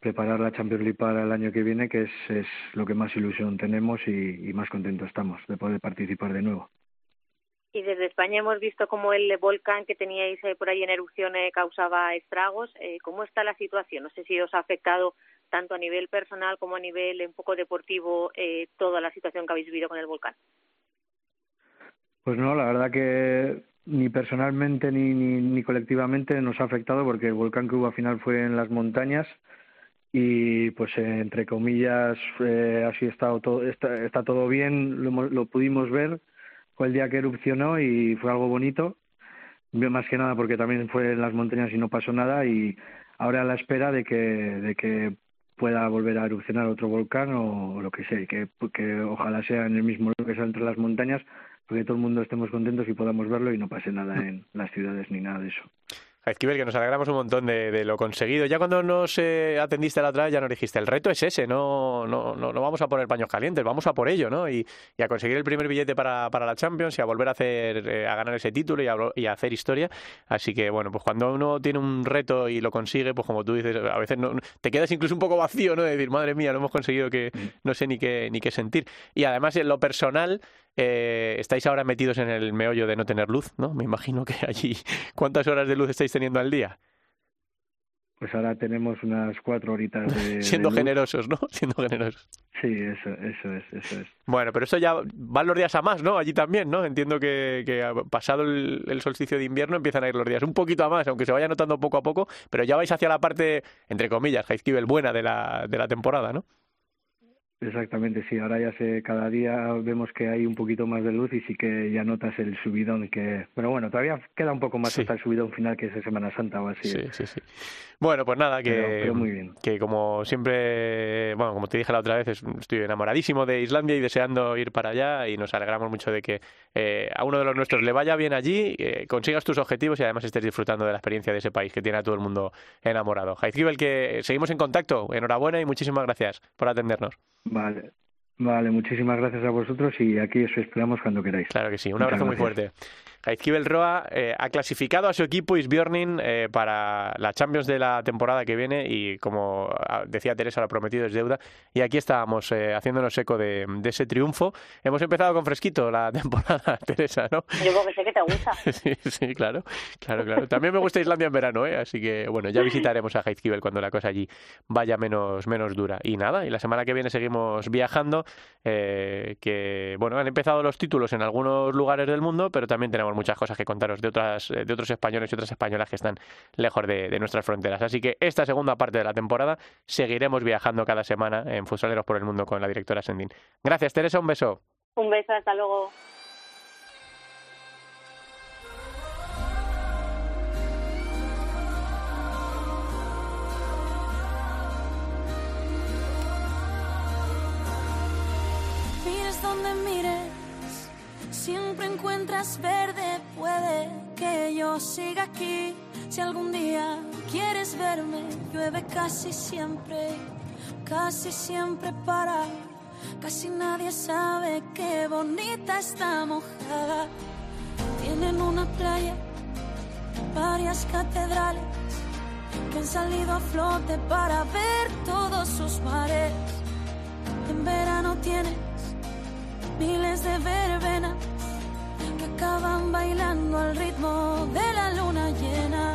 preparar la Champions League para el año que viene, que es, es lo que más ilusión tenemos y, más contentos estamos de poder participar de nuevo. Y desde España hemos visto cómo el volcán que teníais eh, por ahí en erupción eh, causaba estragos. ¿Cómo está la situación? No sé si os ha afectado tanto a nivel personal como a nivel un poco deportivo eh, toda la situación que habéis vivido con el volcán. Pues no, la verdad que ni personalmente ni, ni, ni colectivamente nos ha afectado porque el volcán que hubo al final fue en las montañas y pues eh, entre comillas eh, así estado todo, está, está todo bien, lo, lo pudimos ver, fue el día que erupcionó y fue algo bonito, más que nada porque también fue en las montañas y no pasó nada y ahora a la espera de que, de que pueda volver a erupcionar otro volcán o, lo que sea, y que, que ojalá sea en el mismo lugar que sea entre las montañas, porque todo el mundo estemos contentos y podamos verlo y no pase nada en las ciudades ni nada de eso. Jaizkibel, que nos alegramos un montón de, de lo conseguido. Ya cuando nos eh, atendiste la otra vez ya nos dijiste, el reto es ese, no, no, no, no vamos a poner paños calientes, vamos a por ello, ¿no? Y, y a conseguir el primer billete para, para la Champions y a volver a hacer, eh, a ganar ese título y a, y a hacer historia. Así que, bueno, pues cuando uno tiene un reto y lo consigue, pues como tú dices, a veces no, te quedas incluso un poco vacío, ¿no? De decir, madre mía, lo hemos conseguido que no sé ni qué, ni qué sentir. Y además, en lo personal, eh, estáis ahora metidos en el meollo de no tener luz, ¿no? Me imagino que allí, ¿cuántas horas de luz estáis teniendo al día? Pues ahora tenemos unas cuatro horitas de... Siendo de luz. generosos, ¿no? Siendo generosos. Sí, eso, eso es, eso es. Bueno, pero eso ya van los días a más, ¿no? Allí también, ¿no? Entiendo que, que pasado el, el solsticio de invierno empiezan a ir los días un poquito a más, aunque se vaya notando poco a poco, pero ya vais hacia la parte, entre comillas, Jaizkibel buena de la, de la temporada, ¿no? Exactamente, sí. Ahora ya sé, cada día vemos que hay un poquito más de luz y sí que ya notas el subidón que... Pero bueno, todavía queda un poco más Sí. hasta el subidón final que es de Semana Santa o así. Sí, sí, sí. Bueno, pues nada, que, Pero- pero que como siempre, bueno, como te dije la otra vez, es- estoy enamoradísimo de Islandia y deseando ir para allá y nos alegramos mucho de que eh, a uno de los nuestros le vaya bien allí, eh, consigas tus objetivos y además estés disfrutando de la experiencia de ese país que tiene a todo el mundo enamorado. Jaizkibel, que seguimos en contacto, enhorabuena y muchísimas gracias por atendernos. Vale. Vale, muchísimas gracias a vosotros y aquí os esperamos cuando queráis. Claro que sí, un Muchas abrazo muy fuerte. Jaizkibel Roa eh, ha clasificado a su equipo Isbjörnin eh, para la Champions de la temporada que viene y como ah, decía Teresa, lo prometido es deuda. Y aquí estábamos eh, haciéndonos eco de, de ese triunfo. Hemos empezado con fresquito la temporada, Teresa, ¿no? Yo porque sé que te gusta. Sí, sí, claro, claro, claro. También me gusta Islandia en verano, ¿eh? Así que, bueno, ya visitaremos a Jaizkibel cuando la cosa allí vaya menos, menos dura. Y nada, y la semana que viene seguimos viajando, que, bueno, han empezado los títulos en algunos lugares del mundo, pero también tenemos muchas cosas que contaros de, otras, eh, de otros españoles y otras españolas que están lejos de, de nuestras fronteras. Así que esta segunda parte de la temporada seguiremos viajando cada semana en Futsaleros por el Mundo con la directora Sendin. Gracias, Teresa, un beso. Un beso, hasta luego. Mires donde mires, siempre encuentras verde. Puede que yo siga aquí. Si algún día quieres verme, llueve casi siempre, casi siempre para. Casi nadie sabe qué bonita está mojada. Tienen una playa, varias catedrales que han salido a flote para ver todos sus mares. En verano tienes miles de verbenas acaban bailando al ritmo de la luna llena.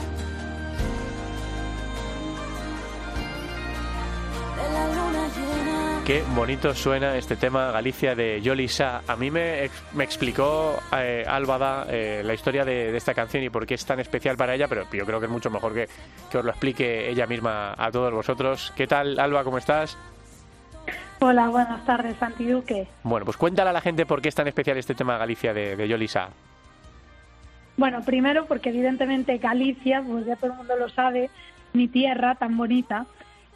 De la luna llena. Qué bonito suena este tema Galicia de Yolisa. A mí me, ex- me explicó eh, eh, la historia de, de esta canción y por qué es tan especial para ella, pero yo creo que es mucho mejor que, que os lo explique ella misma a todos vosotros. ¿Qué tal, Alba? ¿Cómo estás? Hola, buenas tardes, Santi Duque. Bueno, pues cuéntale a la gente por qué es tan especial este tema Galicia de, de Yolisa. Bueno, primero porque evidentemente Galicia, pues ya todo el mundo lo sabe, mi tierra tan bonita.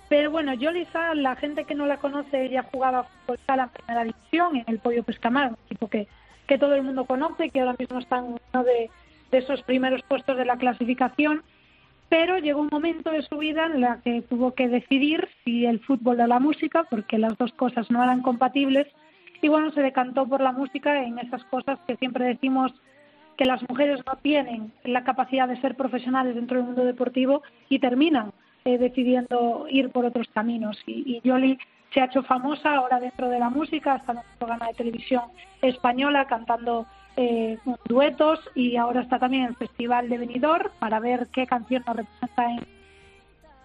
Pero bueno, Yolisa, la gente que no la conoce, ella jugaba fútbol sala en primera división en el Pollo Pescamar, un equipo que, que todo el mundo conoce, que ahora mismo está en uno de, de esos primeros puestos de la clasificación. Pero llegó un momento de su vida en la que tuvo que decidir si el fútbol o la música, porque las dos cosas no eran compatibles, y bueno, se decantó por la música en esas cosas que siempre decimos que las mujeres no tienen la capacidad de ser profesionales dentro del mundo deportivo y terminan eh, decidiendo ir por otros caminos. Y, y Yoli se ha hecho famosa ahora dentro de la música, está en un programa de televisión española cantando eh, duetos y ahora está también el Festival de Benidorm para ver qué canción nos representa en,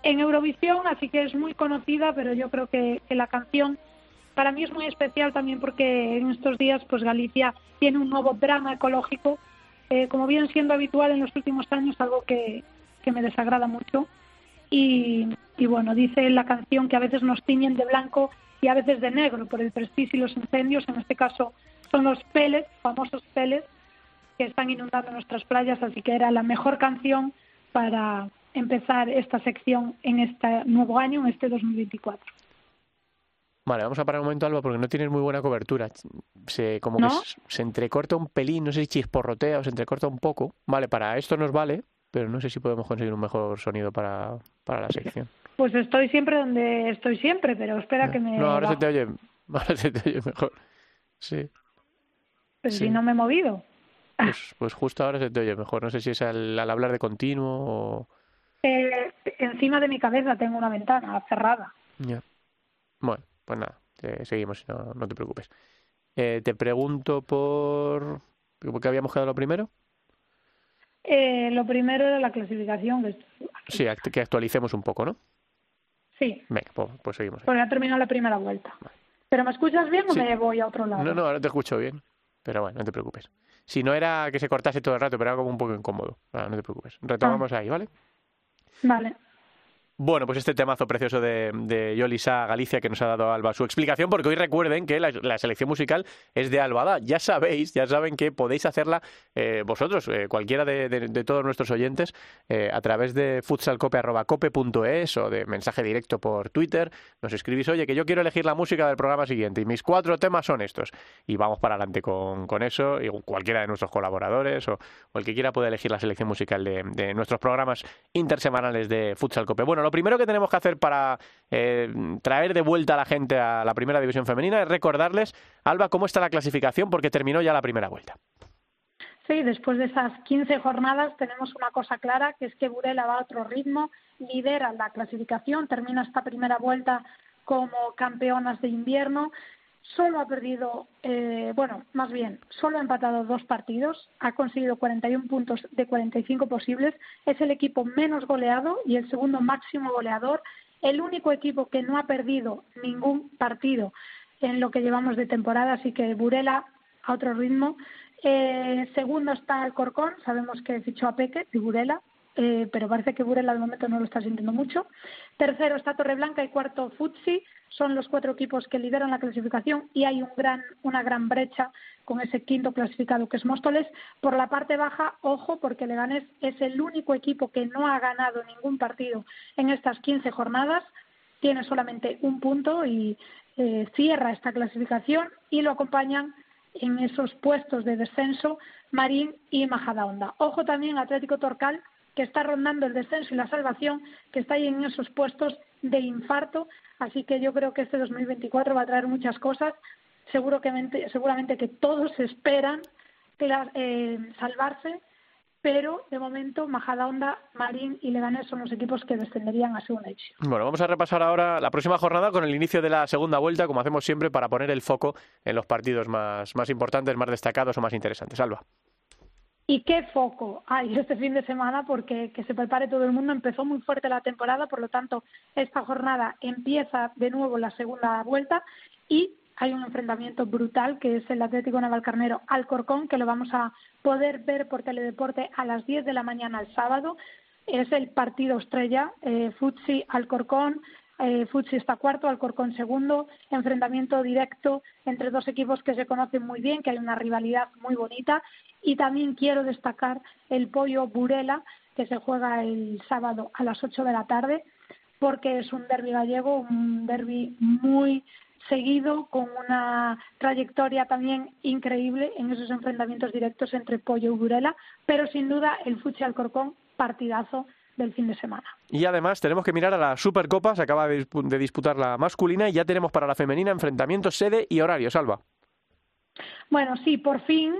en Eurovisión, así que es muy conocida, pero yo creo que, la canción para mí es muy especial también porque en estos días pues Galicia tiene un nuevo drama ecológico, eh, como viene siendo habitual en los últimos años, algo que, que me desagrada mucho. Y, y bueno, dice la canción que a veces nos tiñen de blanco y a veces de negro por el prestigio y los incendios, en este caso son los pellets, famosos pellets, que están inundando nuestras playas, así que era la mejor canción para empezar esta sección en este nuevo año, en este 2024. Vale, vamos a parar un momento, Alba, porque no tienes muy buena cobertura. Se, como ¿No? que se, se entrecorta un pelín, no sé si chisporrotea o se entrecorta un poco. Vale, para esto nos vale, pero no sé si podemos conseguir un mejor sonido para, para la sección. Pues estoy siempre donde estoy siempre, pero espera que me... No, ahora se bajo. te oye, ahora se te oye mejor. Sí, Sí. si no me he movido. pues, pues justo ahora se te oye mejor. No sé si es al, al hablar de continuo o... Eh, encima de mi cabeza tengo una ventana cerrada. Ya. Bueno, pues nada, eh, seguimos, no, no te preocupes. Eh, te pregunto por... ¿Por qué habíamos quedado lo primero? Eh, lo primero era la clasificación. que Sí, act- que actualicemos un poco, ¿no? Sí, Venga, pues, pues seguimos. porque ha terminado la primera vuelta. ¿Pero me escuchas bien o me voy a otro lado? No, no, ahora te escucho bien. Pero bueno, no te preocupes. Si no era que se cortase todo el rato, pero era como un poco incómodo. Ah, no te preocupes. Retomamos ahí, ¿vale? Vale. Bueno, pues este temazo precioso de, Yolisa Galicia que nos ha dado Alba su explicación, porque hoy recuerden que la, selección musical es de Albada. Ya sabéis, ya saben que podéis hacerla eh, vosotros, eh, cualquiera de, todos nuestros oyentes, eh, a través de futsalcope.cope.es o de mensaje directo por Twitter. Nos escribís, oye, que yo quiero elegir la música del programa siguiente y mis cuatro temas son estos. Y vamos para adelante con, eso, y cualquiera de nuestros colaboradores o, o el que quiera puede elegir la selección musical de, nuestros programas intersemanales de Futsal Cope. Bueno, lo primero que tenemos que hacer para eh, traer de vuelta a la gente a la primera división femenina es recordarles, Alba, cómo está la clasificación porque terminó ya la primera vuelta. Sí, después de esas 15 jornadas tenemos una cosa clara, que es que Burela va a otro ritmo, lidera la clasificación, termina esta primera vuelta como campeonas de invierno. Solo ha perdido, eh, bueno, más bien, solo ha empatado dos partidos, ha conseguido 41 puntos de 45 posibles, es el equipo menos goleado y el segundo máximo goleador, el único equipo que no ha perdido ningún partido en lo que llevamos de temporada, así que Burela a otro ritmo. Eh, segundo está el Corcón, sabemos que fichó a Peque Burela, eh, pero parece que Burela de momento no lo está sintiendo mucho. Tercero está Torreblanca y cuarto Futsi, son los cuatro equipos que lideran la clasificación y hay un gran, una gran brecha con ese quinto clasificado que es Móstoles. Por la parte baja, ojo, porque Leganés es el único equipo que no ha ganado ningún partido en estas 15 jornadas, tiene solamente un punto y eh, cierra esta clasificación y lo acompañan en esos puestos de descenso Marín y Majadahonda. Ojo también Atlético Torcal, que está rondando el descenso y la salvación, que está ahí en esos puestos de infarto. Así que yo creo que este 2024 va a traer muchas cosas. Seguro que, seguramente que todos esperan eh, salvarse, pero de momento Majadahonda, Marín y Leganés son los equipos que descenderían a segunda división. Bueno, vamos a repasar ahora la próxima jornada con el inicio de la segunda vuelta, como hacemos siempre, para poner el foco en los partidos más, más importantes, más destacados o más interesantes. Alba. ¿Y qué foco hay este fin de semana? Porque que se prepare todo el mundo. Empezó muy fuerte la temporada, por lo tanto, esta jornada empieza de nuevo la segunda vuelta y hay un enfrentamiento brutal que es el Atlético Navalcarnero Alcorcón, que lo vamos a poder ver por Teledeporte a las 10 de la mañana el sábado. Es el partido estrella, eh, Futsi Alcorcón. Eh, Futsi está cuarto, Alcorcón segundo, enfrentamiento directo entre dos equipos que se conocen muy bien, que hay una rivalidad muy bonita. Y también quiero destacar el Pollo Burela, que se juega el sábado a las 8 de la tarde, porque es un derby gallego, un derby muy seguido, con una trayectoria también increíble en esos enfrentamientos directos entre Pollo y Burela, pero sin duda el Futsi Alcorcón, partidazo del fin de semana. Y además tenemos que mirar a la Supercopa, se acaba de disputar la masculina y ya tenemos para la femenina enfrentamientos, sede y horario, Salva. Bueno, sí, por fin,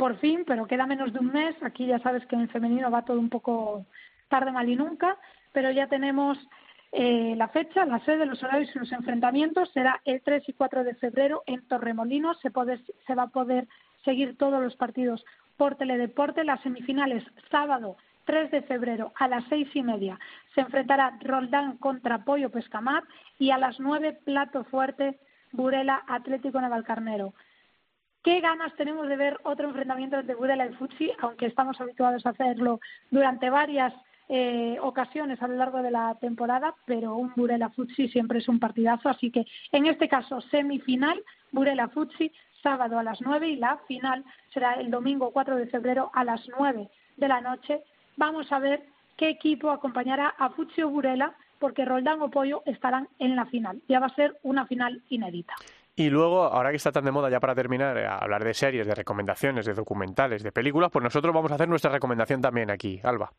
por fin, pero queda menos de un mes. Aquí ya sabes que en femenino va todo un poco tarde, mal y nunca, pero ya tenemos eh, la fecha, la sede, los horarios y los enfrentamientos. Será el 3 y 4 de febrero en Torremolinos. Se, puede- se va a poder seguir todos los partidos por Teledeporte. Las semifinales, sábado 3 de febrero a las seis y media se enfrentará Roldán contra Pollo Pescamar y a las 9 Plato Fuerte Burela Atlético Navalcarnero. ¿Qué ganas tenemos de ver otro enfrentamiento entre Burela y Futsi, aunque estamos habituados a hacerlo durante varias eh, ocasiones a lo largo de la temporada, pero un Burela Futsi siempre es un partidazo, así que en este caso semifinal, Burela Futsi, sábado a las 9 y la final será el domingo 4 de febrero a las 9 de la noche. Vamos a ver qué equipo acompañará a Futsi o Burela, porque Roldán o Pollo estarán en la final. Ya va a ser una final inédita. Y luego, ahora que está tan de moda ya para terminar, eh, hablar de series, de recomendaciones, de documentales, de películas, pues nosotros vamos a hacer nuestra recomendación también aquí, Alba.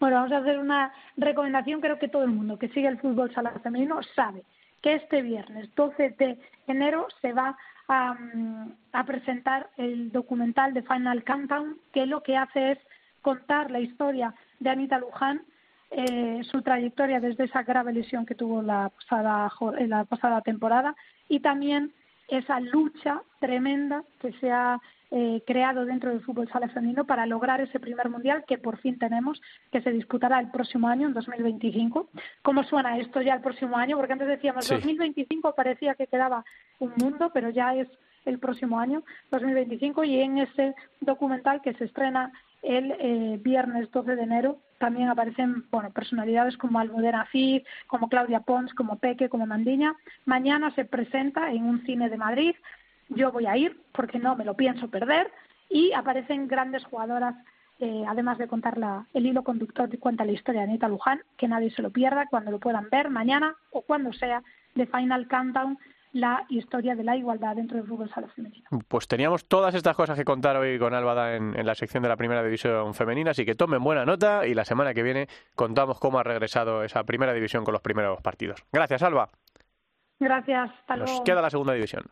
Bueno, vamos a hacer una recomendación. Creo que todo el mundo que sigue el fútbol sala femenino sabe que este viernes 12 de enero se va a, mm, a presentar el documental de Final Countdown, que lo que hace es contar la historia de Anita Luján, eh, su trayectoria desde esa grave lesión que tuvo la pasada, en la pasada temporada y también esa lucha tremenda que se ha eh, creado dentro del fútbol sala femenino para lograr ese primer mundial que por fin tenemos, que se disputará el próximo año, en 2025. ¿Cómo suena esto ya el próximo año? Porque antes decíamos Sí. 2025 parecía que quedaba un mundo, pero ya es el próximo año, 2025, y en ese documental que se estrena el eh, viernes 12 de enero también aparecen bueno personalidades como Almudena Cid, como Claudia Pons, como Peque, como Mandiña. Mañana se presenta en un cine de Madrid. Yo voy a ir porque no me lo pienso perder y aparecen grandes jugadoras eh, además de contar la- el hilo conductor que cuenta la historia de Anita Luján, que nadie se lo pierda cuando lo puedan ver mañana o cuando sea de Final Countdown la historia de la igualdad dentro del fútbol sala femenino. Pues teníamos todas estas cosas que contar hoy con Álvada en, en la sección de la primera división femenina, así que tomen buena nota y la semana que viene contamos cómo ha regresado esa primera división con los primeros partidos. Gracias, Alba. Gracias, hasta Nos luego. queda la segunda división.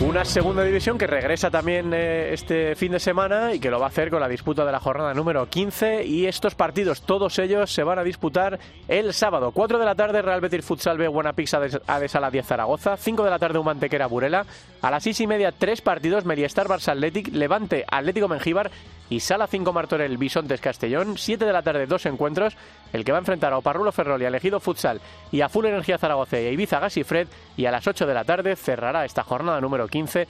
Una segunda división que regresa también eh, este fin de semana y que lo va a hacer con la disputa de la jornada número 15 y estos partidos, todos ellos, se van a disputar el sábado. 4 de la tarde Real Betis Futsal B de de Sala 10 Zaragoza, 5 de la tarde Humantequera Burela, a las 6 y media tres partidos Meriestar Barça Athletic, Levante Atlético Mengíbar y Sala 5 Martorell Bisontes Castellón, 7 de la tarde dos encuentros, el que va a enfrentar a Oparrulo Ferrol y a Elegido Futsal y a Full Energía Zaragoza y a Ibiza Gas y Fred y a las 8 de la tarde cerrará esta jornada número 15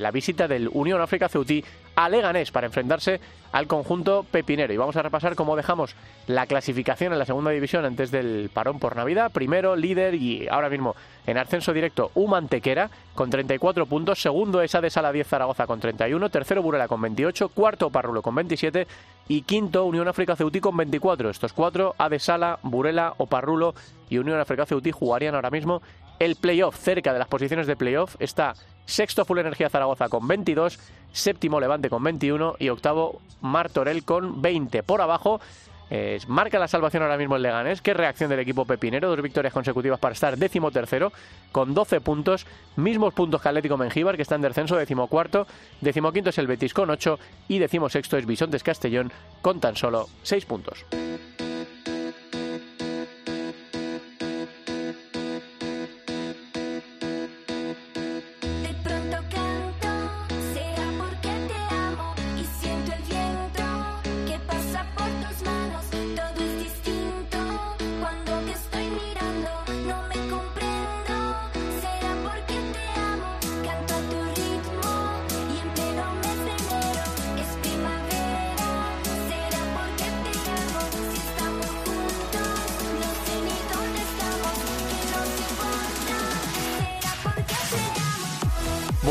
la visita del Unión África Ceutí a Leganés para enfrentarse al conjunto pepinero. Y vamos a repasar cómo dejamos la clasificación en la segunda división antes del parón por Navidad. Primero, líder y ahora mismo en ascenso directo Humantequera con 34 puntos. Segundo, esa de Sala 10 Zaragoza con 31. Tercero, Burela con 28. Cuarto, Parrulo con 27. Y quinto, Unión África Ceutí con 24. Estos cuatro, A de Sala, Burela, Oparrulo y Unión África Ceutí jugarían ahora mismo el playoff, cerca de las posiciones de playoff, está sexto Full Energía Zaragoza con 22, séptimo Levante con 21 y octavo Martorell con 20. Por abajo eh, marca la salvación ahora mismo el Leganés. Qué reacción del equipo pepinero, dos victorias consecutivas para estar décimo tercero con 12 puntos, mismos puntos que Atlético Mengíbar que está en descenso, décimo cuarto, es el Betis con 8 y décimo sexto es Bisontes Castellón con tan solo 6 puntos.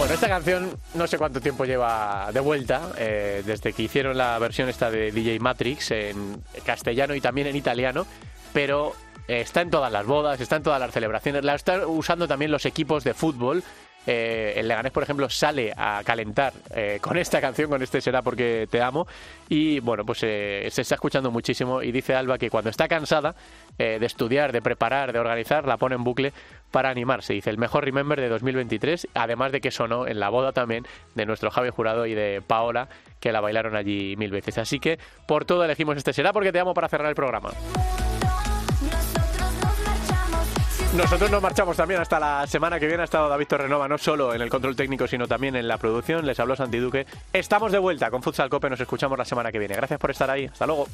Bueno, esta canción no sé cuánto tiempo lleva de vuelta, eh, desde que hicieron la versión esta de DJ Matrix en castellano y también en italiano, pero eh, está en todas las bodas, está en todas las celebraciones, la están usando también los equipos de fútbol. Eh, el Leganés, por ejemplo, sale a calentar eh, con esta canción, con este será porque te amo. Y bueno, pues eh, se está escuchando muchísimo. Y dice Alba que cuando está cansada de estudiar, de preparar, de organizar, la pone en bucle para animarse. Dice el mejor Remember de 2023, además de que sonó en la boda también de nuestro Javi Jurado y de Paola, que la bailaron allí mil veces. Así que por todo elegimos este será porque te amo para cerrar el programa. Nosotros nos marchamos también hasta la semana que viene. Ha estado David Torrenova no solo en el control técnico, sino también en la producción. Les habló Santi Duque. Estamos de vuelta con Futsal Cope. Nos escuchamos la semana que viene. Gracias por estar ahí. Hasta luego.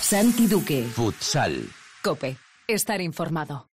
Santi Duque. Futsal. Cope. Estar informado.